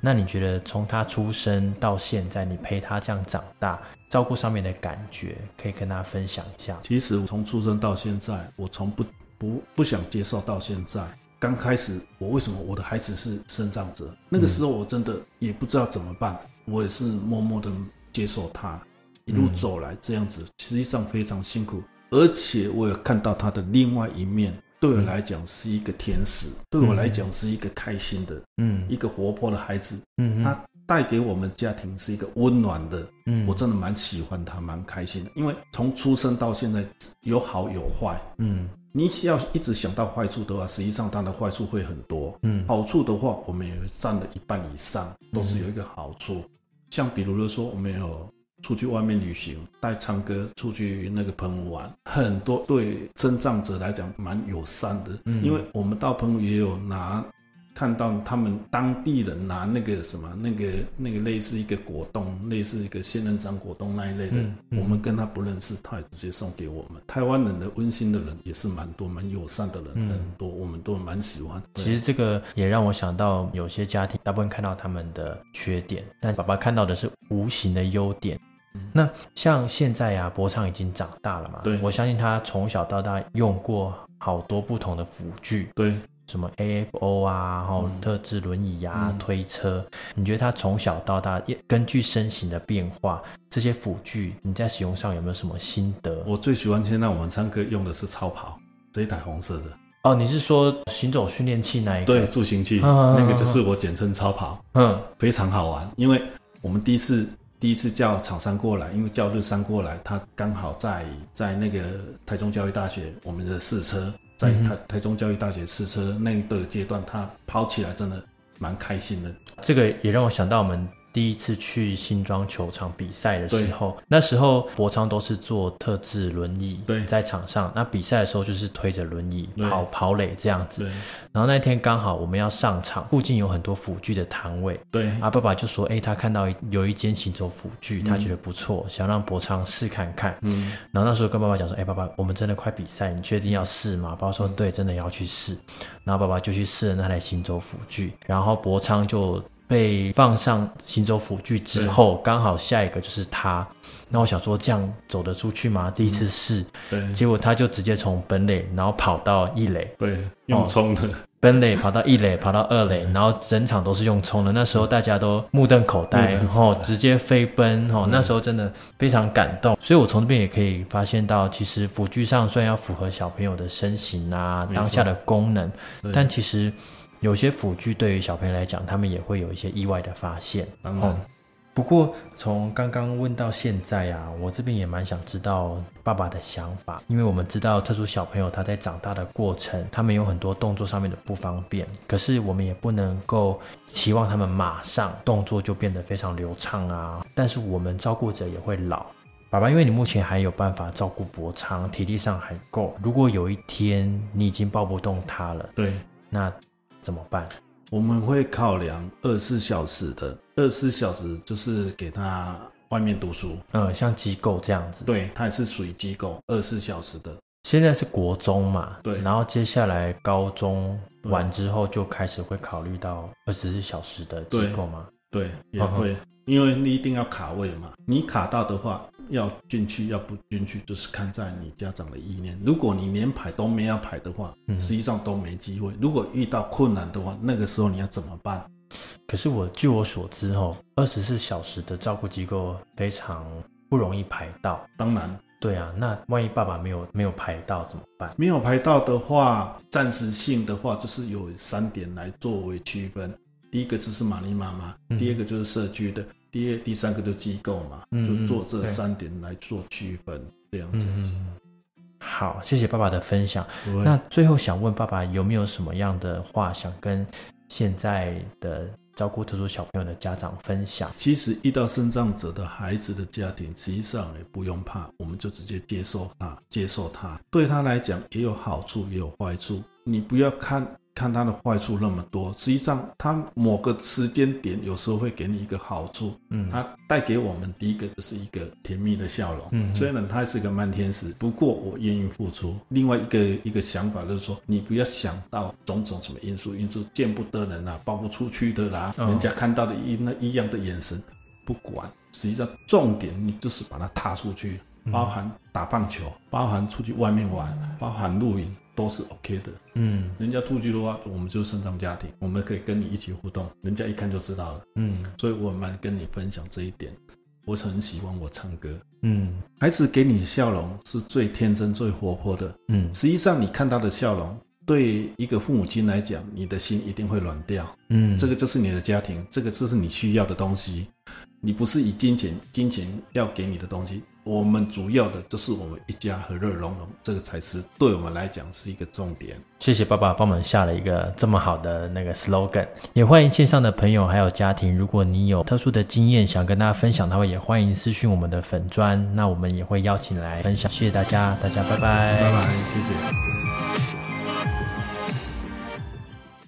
那你觉得从他出生到现在，你陪他这样长大，照顾上面的感觉，可以跟大家分享一下？其实从出生到现在，我从不不不想接受到现在。刚开始，我为什么我的孩子是生长者？那个时候我真的也不知道怎么办，我也是默默的接受他一路走来这样子，实际上非常辛苦，而且我也看到他的另外一面。对我来讲是一个天使，对我来讲是一个开心的，嗯，一个活泼的孩子，嗯，他带给我们家庭是一个温暖的，嗯，我真的蛮喜欢他，蛮开心的。因为从出生到现在有好有坏，嗯，你要一直想到坏处的话，实际上它的坏处会很多，嗯，好处的话，我们也占了一半以上，都是有一个好处。像比如说，我们有。出去外面旅行，带唱歌出去那个澎湖玩，很多对增障者来讲蛮友善的，因为我们到澎湖也有拿。看到他们当地人拿那个什么，那个那个类似一个果冻，类似一个仙人掌果冻那一类的，我们跟他不认识，他也直接送给我们。台湾人的温馨的人也是蛮多，蛮友善的人很多，我们都蛮喜欢。其实这个也让我想到，有些家庭大部分看到他们的缺点，但爸爸看到的是无形的优点。那像现在呀，博昌已经长大了嘛，对我相信他从小到大用过好多不同的辅具，对。什么 AFO 啊，然后特制轮椅啊，推车，你觉得他从小到大，根据身形的变化，这些辅具你在使用上有没有什么心得？我最喜欢现在我们唱歌用的是超跑这一台红色的。哦，你是说行走训练器那一个？对，助行器，那个就是我简称超跑。嗯，非常好玩，因为我们第一次第一次叫厂商过来，因为叫日商过来，他刚好在在那个台中教育大学我们的试车。在台台中教育大学试车那个阶段，他跑起来真的蛮开心的。这个也让我想到我们。第一次去新庄球场比赛的时候，那时候博昌都是坐特制轮椅在场上。那比赛的时候就是推着轮椅跑跑垒这样子。然后那天刚好我们要上场，附近有很多辅具的摊位。对，啊，爸爸就说：“哎，他看到有一间行走辅具，他觉得不错，想让博昌试看看。”嗯。然后那时候跟爸爸讲说：“哎，爸爸，我们真的快比赛，你确定要试吗？”爸爸说：“对，真的要去试。”然后爸爸就去试了那台行走辅具，然后博昌就。被放上行走辅具之后，刚好下一个就是他。那我想说，这样走得出去吗？第一次试，对，结果他就直接从本垒，然后跑到一垒，对，用冲的本垒跑到一垒，跑到二垒，然后整场都是用冲的。那时候大家都目瞪口呆，然后直接飞奔，哦，那时候真的非常感动。所以我从这边也可以发现到，其实辅具上虽然要符合小朋友的身形啊，当下的功能，但其实。有些辅具对于小朋友来讲，他们也会有一些意外的发现。嗯，不过从刚刚问到现在啊，我这边也蛮想知道爸爸的想法，因为我们知道特殊小朋友他在长大的过程，他们有很多动作上面的不方便，可是我们也不能够期望他们马上动作就变得非常流畅啊。但是我们照顾者也会老，爸爸，因为你目前还有办法照顾博昌，体力上还够。如果有一天你已经抱不动他了，对，那。怎么办？我们会考量二十四小时的，二十四小时就是给他外面读书，嗯，像机构这样子。对，他也是属于机构，二十四小时的。现在是国中嘛，对，然后接下来高中完之后就开始会考虑到二十四小时的机构吗？对，也会，因为你一定要卡位嘛，你卡到的话。要进去要不进去，就是看在你家长的意念。如果你连排都没要排的话，实际上都没机会。如果遇到困难的话，那个时候你要怎么办？可是我据我所知，哦，二十四小时的照顾机构非常不容易排到。当然，对啊，那万一爸爸没有没有排到怎么办？没有排到的话，暂时性的话，就是有三点来作为区分。第一个就是玛丽妈妈，第二个就是社区的。第二、第三个就机构嘛，就做这三点来做区分，这样子。好，谢谢爸爸的分享。那最后想问爸爸，有没有什么样的话想跟现在的照顾特殊小朋友的家长分享？其实遇到生障者的孩子的家庭，实际上也不用怕，我们就直接接受他，接受他，对他来讲也有好处，也有坏处。你不要看。看它的坏处那么多，实际上它某个时间点有时候会给你一个好处，嗯。它带给我们第一个就是一个甜蜜的笑容。嗯。虽然它是个慢天使，不过我愿意付出。另外一个一个想法就是说，你不要想到种种什么因素，因素见不得人啊，抱不出去的啦，哦。人家看到的一那一样的眼神，不管，实际上重点你就是把它踏出去，包含打棒球，包含出去外面玩，包含露营，都是 OK 的。嗯人家出去的话，我们就是生长家庭，我们可以跟你一起互动，人家一看就知道了。嗯所以我蛮跟你分享这一点。我很喜欢我唱歌，嗯孩子给你笑容是最天真、最活泼的。嗯实际上，你看他的笑容，对一个父母亲来讲，你的心一定会软掉。嗯，这个就是你的家庭，这个就是你需要的东西。你不是以金钱，金钱要给你的东西，我们主要的就是我们一家和乐融融，这个才是对我们来讲是一个重点。谢谢爸爸帮我们下了一个这么好的那个 slogan，也欢迎线上的朋友还有家庭，如果你有特殊的经验想跟大家分享的话，也欢迎私讯我们的粉砖，那我们也会邀请来分享。谢谢大家，大家拜拜，拜拜，谢谢。